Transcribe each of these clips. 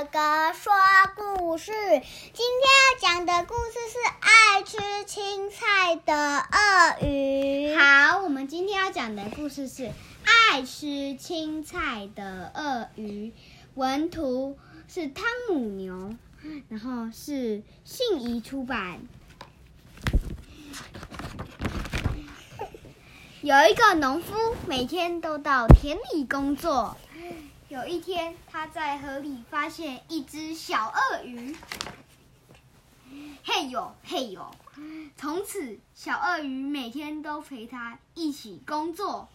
哥哥说故事。今天要讲的故事是爱吃青菜的鳄鱼。好，我们今天要讲的故事是爱吃青菜的鳄鱼。文图是汤姆牛，然后是信宜出版。有一个农夫，每天都到田里工作。有一天，他在河里发现一只小鳄鱼。嘿呦嘿呦！从此，小鳄鱼每天都陪他一起工作。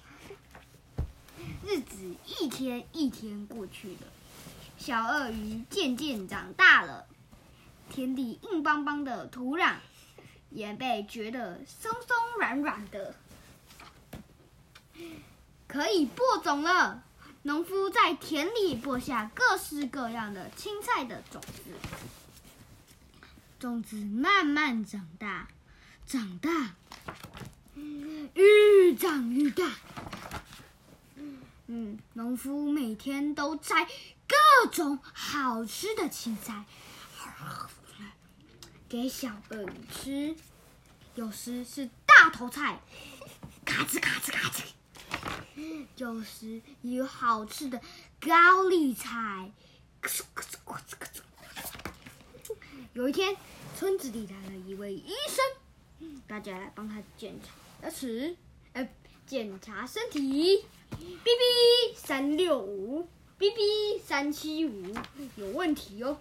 日子一天一天过去了，小鳄鱼渐渐长大了，田地硬邦邦的土壤也被觉得松松软软的，可以播种了。农夫在田里播下各式各样的青菜的种子，种子慢慢长大，长大，愈长愈大。嗯，农夫每天都摘各种好吃的青菜，给小鳄鱼吃。有时是大头菜，咔吱咔吱咔吱。有时也有好吃的高丽菜。有一天，村子里来了一位医生，大家来帮他检查牙齿，呃，检查身体。B B 三六五，B B 三七五，有问题哦。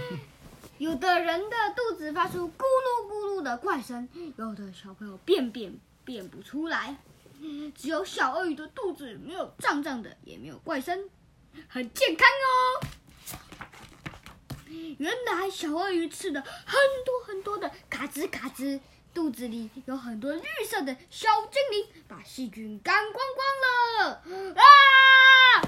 有的人的肚子发出咕噜咕噜的怪声，有的小朋友便便便不出来。只有小鳄鱼的肚子没有胀胀的，也没有怪声，很健康哦。原来小鳄鱼吃了很多很多的嘎吱嘎吱，肚子里有很多绿色的小精灵，把细菌干光光了。啊！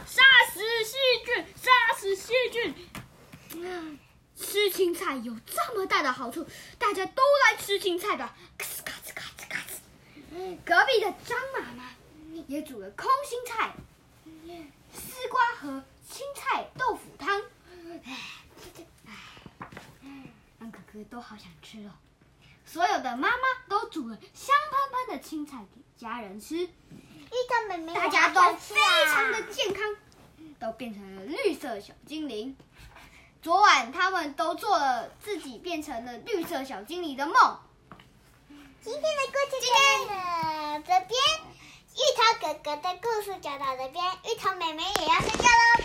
杀死细菌，杀死细菌！吃青菜有这么大的好处，大家都来吃青菜吧。隔壁的张妈妈也煮了空心菜、丝瓜和青菜豆腐汤，哎，让哥哥都好想吃哦。所有的妈妈都煮了香喷喷的青菜给家人吃，大家都非常的健康，都变成了绿色小精灵。昨晚他们都做了自己变成了绿色小精灵的梦。今天的故事讲到这边，芋头哥哥的故事讲到这边，芋头妹妹也要睡觉喽。